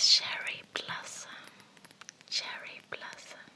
cherry blossom, cherry blossom.